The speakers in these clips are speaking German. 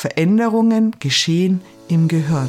Veränderungen geschehen im Gehirn.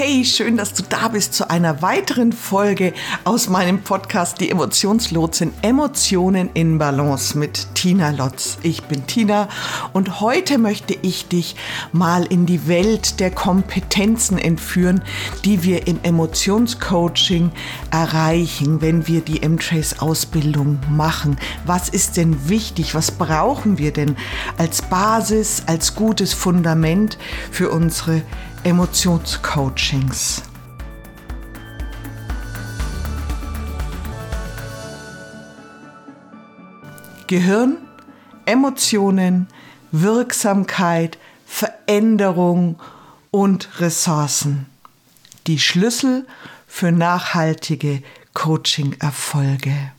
Hey, schön, dass du da bist zu einer weiteren Folge aus meinem Podcast Die Emotionslotsin Emotionen in Balance mit Tina Lotz. Ich bin Tina und heute möchte ich dich mal in die Welt der Kompetenzen entführen, die wir im Emotionscoaching erreichen, wenn wir die M-Trace Ausbildung machen. Was ist denn wichtig? Was brauchen wir denn als Basis, als gutes Fundament für unsere Emotionscoachings. Gehirn, Emotionen, Wirksamkeit, Veränderung und Ressourcen. Die Schlüssel für nachhaltige Coaching-Erfolge.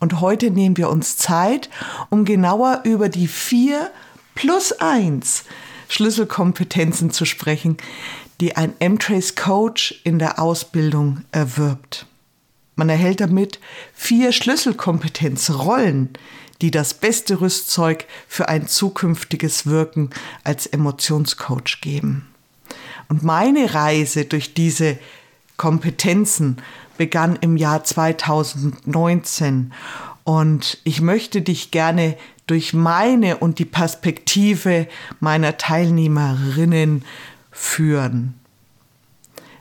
Und heute nehmen wir uns Zeit, um genauer über die vier plus eins Schlüsselkompetenzen zu sprechen, die ein M-Trace Coach in der Ausbildung erwirbt. Man erhält damit vier Schlüsselkompetenzrollen, die das beste Rüstzeug für ein zukünftiges Wirken als Emotionscoach geben. Und meine Reise durch diese Kompetenzen begann im Jahr 2019 und ich möchte dich gerne durch meine und die Perspektive meiner Teilnehmerinnen führen.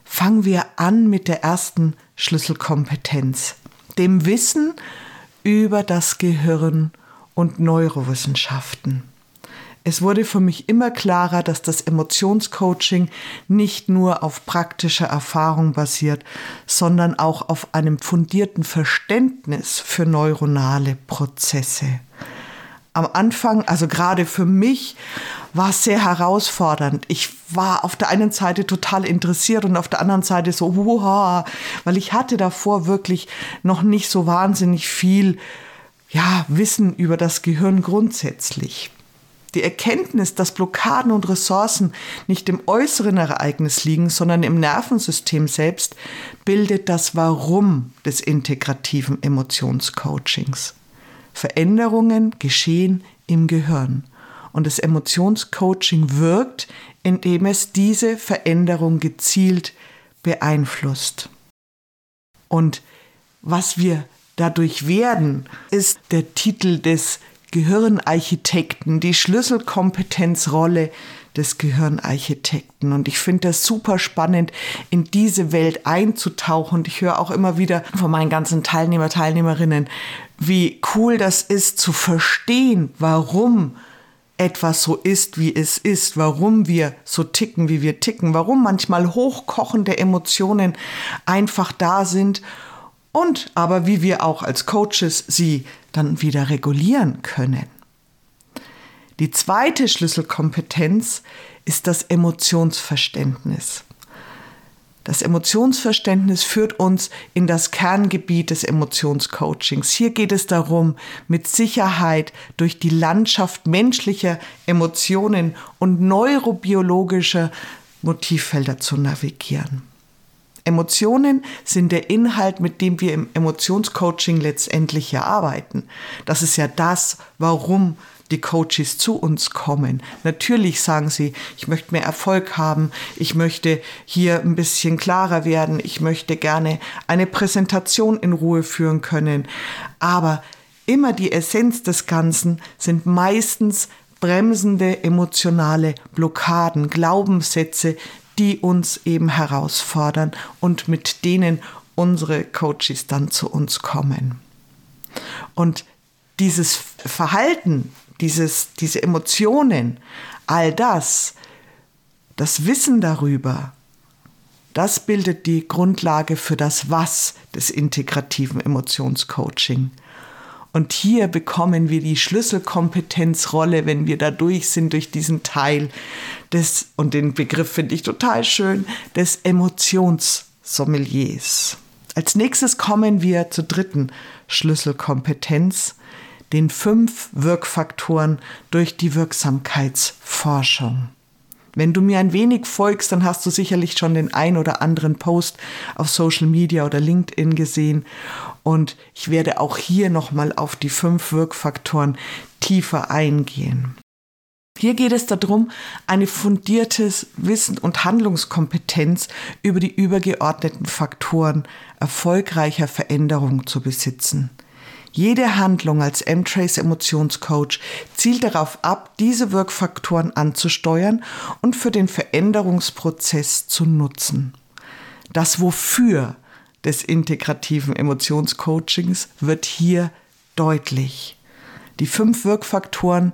Fangen wir an mit der ersten Schlüsselkompetenz, dem Wissen über das Gehirn und Neurowissenschaften. Es wurde für mich immer klarer, dass das Emotionscoaching nicht nur auf praktischer Erfahrung basiert, sondern auch auf einem fundierten Verständnis für neuronale Prozesse am Anfang, also gerade für mich, war es sehr herausfordernd. Ich war auf der einen Seite total interessiert und auf der anderen Seite so, wow, weil ich hatte davor wirklich noch nicht so wahnsinnig viel ja, Wissen über das Gehirn grundsätzlich. Die Erkenntnis, dass Blockaden und Ressourcen nicht im äußeren Ereignis liegen, sondern im Nervensystem selbst, bildet das Warum des integrativen Emotionscoachings. Veränderungen geschehen im Gehirn. Und das Emotionscoaching wirkt, indem es diese Veränderung gezielt beeinflusst. Und was wir dadurch werden, ist der Titel des Gehirnarchitekten, die Schlüsselkompetenzrolle des Gehirnarchitekten. Und ich finde das super spannend, in diese Welt einzutauchen. Und ich höre auch immer wieder von meinen ganzen Teilnehmer, Teilnehmerinnen, wie cool das ist zu verstehen, warum etwas so ist, wie es ist, warum wir so ticken, wie wir ticken, warum manchmal hochkochende Emotionen einfach da sind und aber wie wir auch als Coaches sie dann wieder regulieren können. Die zweite Schlüsselkompetenz ist das Emotionsverständnis. Das Emotionsverständnis führt uns in das Kerngebiet des Emotionscoachings. Hier geht es darum, mit Sicherheit durch die Landschaft menschlicher Emotionen und neurobiologischer Motivfelder zu navigieren. Emotionen sind der Inhalt, mit dem wir im Emotionscoaching letztendlich ja arbeiten. Das ist ja das, warum die Coaches zu uns kommen. Natürlich sagen sie, ich möchte mehr Erfolg haben, ich möchte hier ein bisschen klarer werden, ich möchte gerne eine Präsentation in Ruhe führen können. Aber immer die Essenz des Ganzen sind meistens bremsende emotionale Blockaden, Glaubenssätze, die uns eben herausfordern und mit denen unsere Coaches dann zu uns kommen. Und dieses Verhalten, dieses, diese Emotionen, all das, das Wissen darüber, das bildet die Grundlage für das Was des integrativen Emotionscoaching. Und hier bekommen wir die Schlüsselkompetenzrolle, wenn wir da durch sind, durch diesen Teil des, und den Begriff finde ich total schön, des Emotionssommeliers. Als nächstes kommen wir zur dritten Schlüsselkompetenz, den fünf Wirkfaktoren durch die Wirksamkeitsforschung. Wenn du mir ein wenig folgst, dann hast du sicherlich schon den ein oder anderen Post auf Social Media oder LinkedIn gesehen. Und ich werde auch hier nochmal auf die fünf Wirkfaktoren tiefer eingehen. Hier geht es darum, eine fundiertes Wissen und Handlungskompetenz über die übergeordneten Faktoren erfolgreicher Veränderung zu besitzen. Jede Handlung als M-Trace Emotionscoach zielt darauf ab, diese Wirkfaktoren anzusteuern und für den Veränderungsprozess zu nutzen. Das Wofür des integrativen Emotionscoachings wird hier deutlich. Die fünf Wirkfaktoren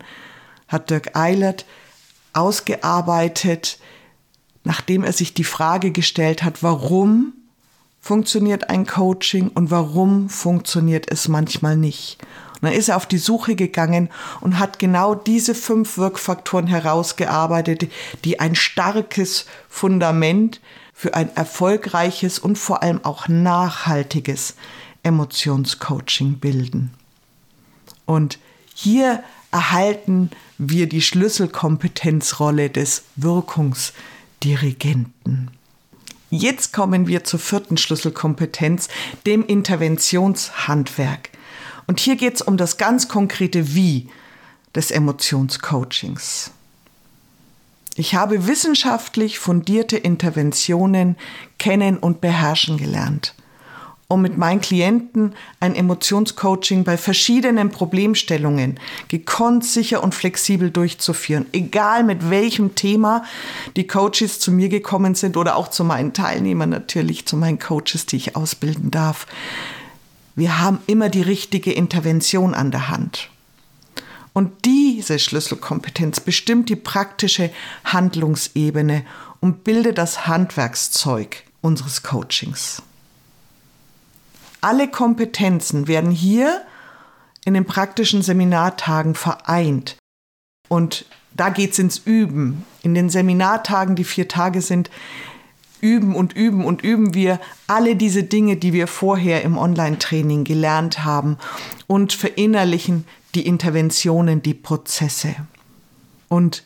hat Dirk Eilert ausgearbeitet, nachdem er sich die Frage gestellt hat, warum funktioniert ein Coaching und warum funktioniert es manchmal nicht. Und dann ist er auf die Suche gegangen und hat genau diese fünf Wirkfaktoren herausgearbeitet, die ein starkes Fundament für ein erfolgreiches und vor allem auch nachhaltiges Emotionscoaching bilden. Und hier erhalten wir die Schlüsselkompetenzrolle des Wirkungsdirigenten. Jetzt kommen wir zur vierten Schlüsselkompetenz, dem Interventionshandwerk. Und hier geht es um das ganz konkrete Wie des Emotionscoachings. Ich habe wissenschaftlich fundierte Interventionen kennen und beherrschen gelernt um mit meinen Klienten ein Emotionscoaching bei verschiedenen Problemstellungen gekonnt, sicher und flexibel durchzuführen. Egal mit welchem Thema die Coaches zu mir gekommen sind oder auch zu meinen Teilnehmern natürlich, zu meinen Coaches, die ich ausbilden darf. Wir haben immer die richtige Intervention an der Hand. Und diese Schlüsselkompetenz bestimmt die praktische Handlungsebene und bildet das Handwerkszeug unseres Coachings. Alle Kompetenzen werden hier in den praktischen Seminartagen vereint. Und da geht es ins Üben. In den Seminartagen, die vier Tage sind, üben und üben und üben wir alle diese Dinge, die wir vorher im Online-Training gelernt haben und verinnerlichen die Interventionen, die Prozesse. Und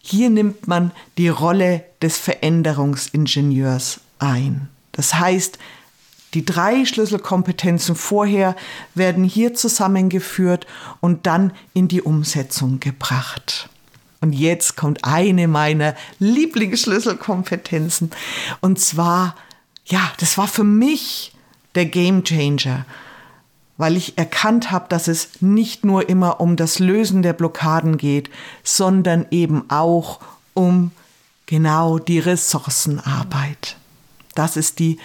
hier nimmt man die Rolle des Veränderungsingenieurs ein. Das heißt, die drei Schlüsselkompetenzen vorher werden hier zusammengeführt und dann in die Umsetzung gebracht. Und jetzt kommt eine meiner Lieblingsschlüsselkompetenzen. Und zwar, ja, das war für mich der Game Changer, weil ich erkannt habe, dass es nicht nur immer um das Lösen der Blockaden geht, sondern eben auch um genau die Ressourcenarbeit. Das ist die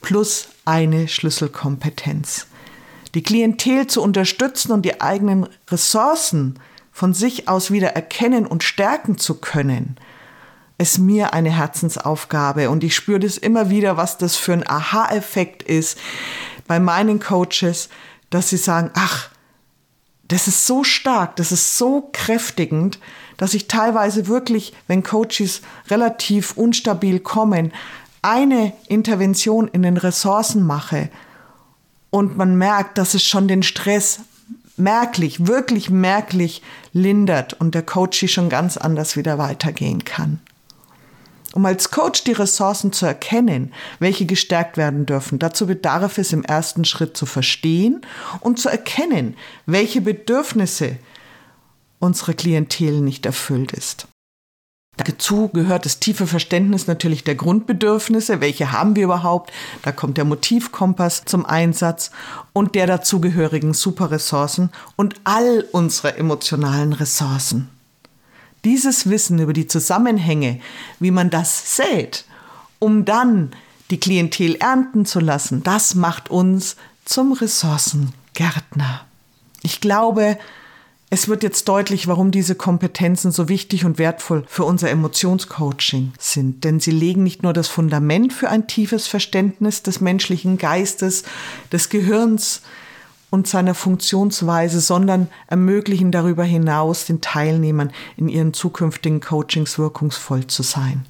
plus eine Schlüsselkompetenz. Die Klientel zu unterstützen und die eigenen Ressourcen von sich aus wieder erkennen und stärken zu können, ist mir eine Herzensaufgabe und ich spüre das immer wieder, was das für ein Aha-Effekt ist bei meinen Coaches, dass sie sagen, ach, das ist so stark, das ist so kräftigend, dass ich teilweise wirklich, wenn Coaches relativ unstabil kommen, eine Intervention in den Ressourcen mache und man merkt, dass es schon den Stress merklich, wirklich merklich lindert und der Coach schon ganz anders wieder weitergehen kann. Um als Coach die Ressourcen zu erkennen, welche gestärkt werden dürfen, dazu bedarf es im ersten Schritt zu verstehen und zu erkennen, welche Bedürfnisse unsere Klientel nicht erfüllt ist. Dazu gehört das tiefe Verständnis natürlich der Grundbedürfnisse, welche haben wir überhaupt. Da kommt der Motivkompass zum Einsatz und der dazugehörigen Superressourcen und all unsere emotionalen Ressourcen. Dieses Wissen über die Zusammenhänge, wie man das sät, um dann die Klientel ernten zu lassen, das macht uns zum Ressourcengärtner. Ich glaube, es wird jetzt deutlich, warum diese Kompetenzen so wichtig und wertvoll für unser Emotionscoaching sind. Denn sie legen nicht nur das Fundament für ein tiefes Verständnis des menschlichen Geistes, des Gehirns und seiner Funktionsweise, sondern ermöglichen darüber hinaus den Teilnehmern in ihren zukünftigen Coachings wirkungsvoll zu sein.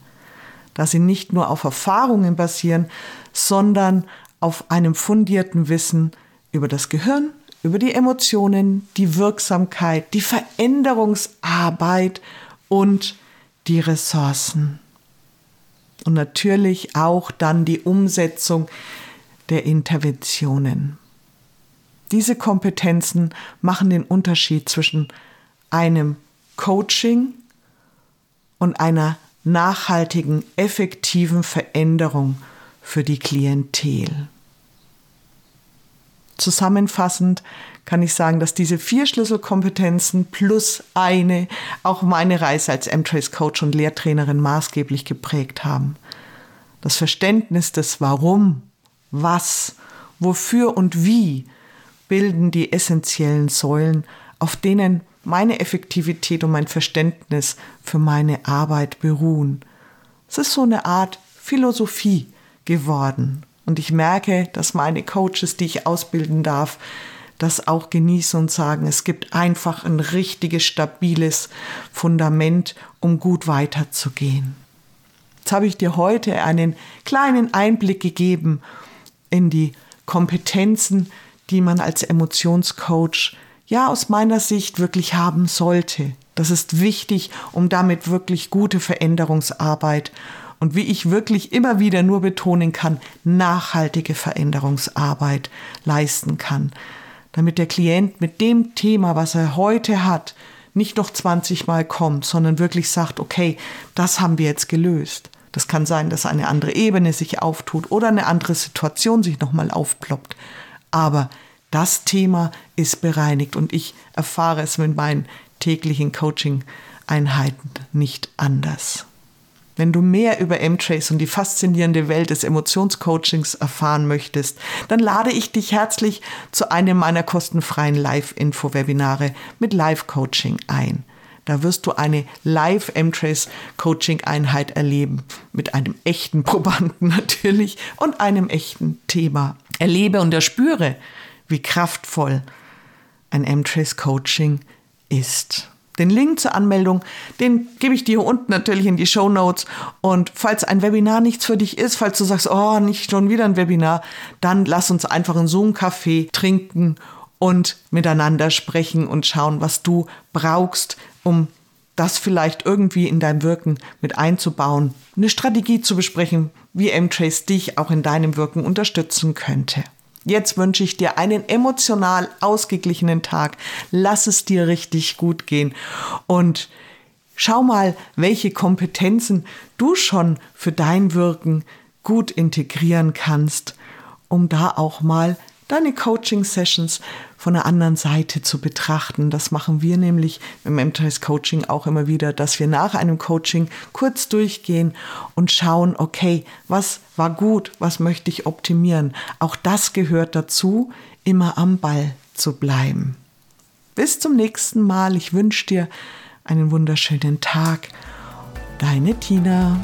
Da sie nicht nur auf Erfahrungen basieren, sondern auf einem fundierten Wissen über das Gehirn, über die Emotionen, die Wirksamkeit, die Veränderungsarbeit und die Ressourcen. Und natürlich auch dann die Umsetzung der Interventionen. Diese Kompetenzen machen den Unterschied zwischen einem Coaching und einer nachhaltigen, effektiven Veränderung für die Klientel. Zusammenfassend kann ich sagen, dass diese vier Schlüsselkompetenzen plus eine auch meine Reise als M-Trace Coach und Lehrtrainerin maßgeblich geprägt haben. Das Verständnis des Warum, was, wofür und wie bilden die essentiellen Säulen, auf denen meine Effektivität und mein Verständnis für meine Arbeit beruhen. Es ist so eine Art Philosophie geworden. Und ich merke, dass meine Coaches, die ich ausbilden darf, das auch genießen und sagen, es gibt einfach ein richtiges, stabiles Fundament, um gut weiterzugehen. Jetzt habe ich dir heute einen kleinen Einblick gegeben in die Kompetenzen, die man als Emotionscoach ja aus meiner Sicht wirklich haben sollte. Das ist wichtig, um damit wirklich gute Veränderungsarbeit und wie ich wirklich immer wieder nur betonen kann, nachhaltige Veränderungsarbeit leisten kann. Damit der Klient mit dem Thema, was er heute hat, nicht noch 20 Mal kommt, sondern wirklich sagt, okay, das haben wir jetzt gelöst. Das kann sein, dass eine andere Ebene sich auftut oder eine andere Situation sich nochmal aufploppt. Aber das Thema ist bereinigt und ich erfahre es mit meinen täglichen Coaching-Einheiten nicht anders. Wenn du mehr über M-Trace und die faszinierende Welt des Emotionscoachings erfahren möchtest, dann lade ich dich herzlich zu einem meiner kostenfreien Live-Info-Webinare mit Live-Coaching ein. Da wirst du eine Live-M-Trace-Coaching-Einheit erleben. Mit einem echten Probanden natürlich und einem echten Thema. Erlebe und erspüre, wie kraftvoll ein M-Trace-Coaching ist. Den Link zur Anmeldung, den gebe ich dir unten natürlich in die Show Notes. Und falls ein Webinar nichts für dich ist, falls du sagst, oh, nicht schon wieder ein Webinar, dann lass uns einfach in so einem Café trinken und miteinander sprechen und schauen, was du brauchst, um das vielleicht irgendwie in dein Wirken mit einzubauen, eine Strategie zu besprechen, wie M-Trace dich auch in deinem Wirken unterstützen könnte. Jetzt wünsche ich dir einen emotional ausgeglichenen Tag. Lass es dir richtig gut gehen und schau mal, welche Kompetenzen du schon für dein Wirken gut integrieren kannst, um da auch mal deine Coaching-Sessions von der anderen Seite zu betrachten. Das machen wir nämlich im MTS Coaching auch immer wieder, dass wir nach einem Coaching kurz durchgehen und schauen, okay, was war gut, was möchte ich optimieren. Auch das gehört dazu, immer am Ball zu bleiben. Bis zum nächsten Mal. Ich wünsche dir einen wunderschönen Tag. Deine Tina.